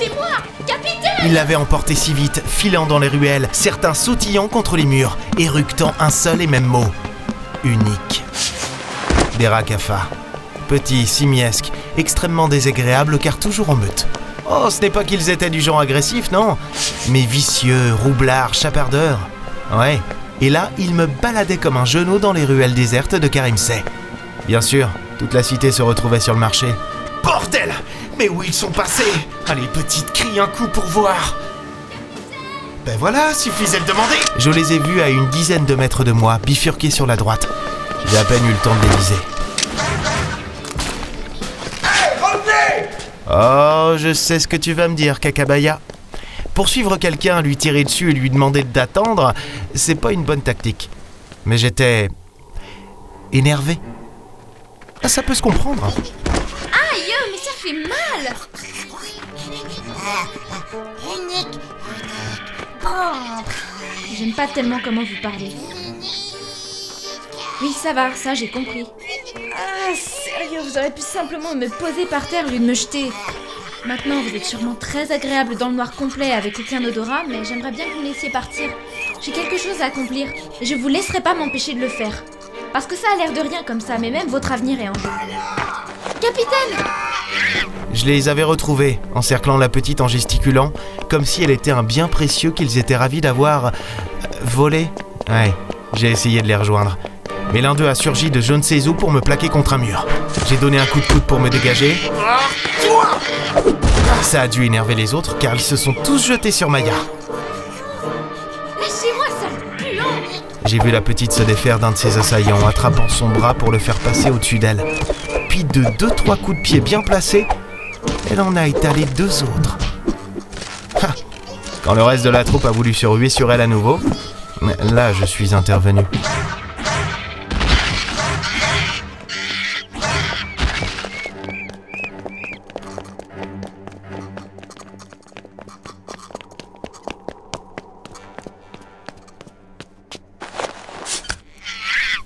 Lâchez-moi Capitaine Il l'avait emporté si vite, filant dans les ruelles, certains sautillant contre les murs, éructant un seul et même mot. Unique. Des racafas. Petits, simiesques, extrêmement désagréables car toujours en meute. Oh, ce n'est pas qu'ils étaient du genre agressif, non, mais vicieux, roublards, chapardeurs. Ouais. Et là, ils me baladaient comme un genou dans les ruelles désertes de Karimsey. Bien sûr, toute la cité se retrouvait sur le marché. Bordel Mais où ils sont passés Allez, petite, crie un coup pour voir Ben voilà, suffisait de demander Je les ai vus à une dizaine de mètres de moi, bifurqués sur la droite. J'ai à peine eu le temps de les viser. Oh, je sais ce que tu vas me dire, Kakabaya. Poursuivre quelqu'un, lui tirer dessus et lui demander d'attendre, c'est pas une bonne tactique. Mais j'étais. énervé. Ah, ça peut se comprendre. Fait mal. J'aime pas tellement comment vous parlez. Oui, ça va, ça j'ai compris. Ah, sérieux, vous auriez pu simplement me poser par terre au lieu de me jeter. Maintenant, vous êtes sûrement très agréable dans le noir complet avec aucun odorat, mais j'aimerais bien que vous me laissiez partir. J'ai quelque chose à accomplir, et je vous laisserai pas m'empêcher de le faire. Parce que ça a l'air de rien comme ça, mais même votre avenir est en jeu. Capitaine Je les avais retrouvés, encerclant la petite en gesticulant, comme si elle était un bien précieux qu'ils étaient ravis d'avoir euh, volé. Ouais, j'ai essayé de les rejoindre. Mais l'un d'eux a surgi de je ne sais où pour me plaquer contre un mur. J'ai donné un coup de coude pour me dégager. Ça a dû énerver les autres car ils se sont tous jetés sur Maya. J'ai vu la petite se défaire d'un de ses assaillants, attrapant son bras pour le faire passer au-dessus d'elle. Puis de deux trois coups de pied bien placés, elle en a étalé deux autres. Quand le reste de la troupe a voulu se ruer sur elle à nouveau, là je suis intervenu.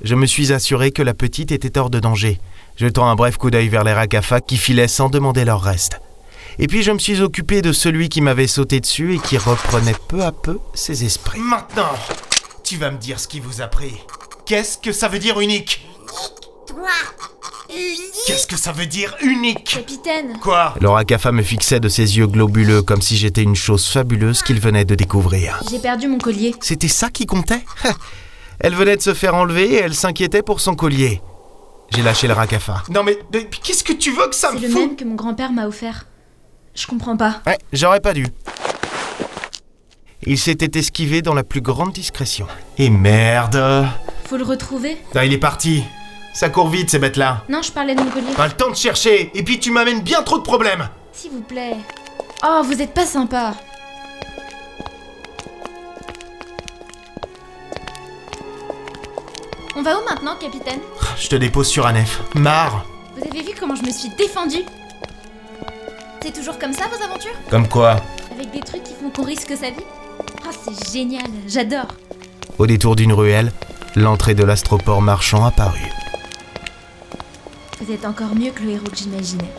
Je me suis assuré que la petite était hors de danger, jetant un bref coup d'œil vers les racafas qui filaient sans demander leur reste. Et puis je me suis occupé de celui qui m'avait sauté dessus et qui reprenait peu à peu ses esprits. Maintenant, tu vas me dire ce qui vous a pris. Qu'est-ce que ça veut dire unique Toi. Unique. Qu'est-ce que ça veut dire unique Capitaine Quoi Le racafa me fixait de ses yeux globuleux comme si j'étais une chose fabuleuse qu'il venait de découvrir. J'ai perdu mon collier. C'était ça qui comptait? Elle venait de se faire enlever et elle s'inquiétait pour son collier. J'ai lâché le racafa. Non mais, mais qu'est-ce que tu veux que ça C'est me le fout même que mon grand-père m'a offert. Je comprends pas. Ouais, j'aurais pas dû. Il s'était esquivé dans la plus grande discrétion. Et merde Faut le retrouver? Ah, il est parti Ça court vite ces bêtes-là Non, je parlais de mon collier. Pas le temps de chercher Et puis tu m'amènes bien trop de problèmes S'il vous plaît. Oh, vous êtes pas sympa. On va où maintenant, capitaine Je te dépose sur un F. Marre Vous avez vu comment je me suis défendue C'est toujours comme ça vos aventures Comme quoi Avec des trucs qui font qu'on risque sa vie Oh, c'est génial, j'adore. Au détour d'une ruelle, l'entrée de l'astroport marchand apparut. Vous êtes encore mieux que le héros que j'imaginais.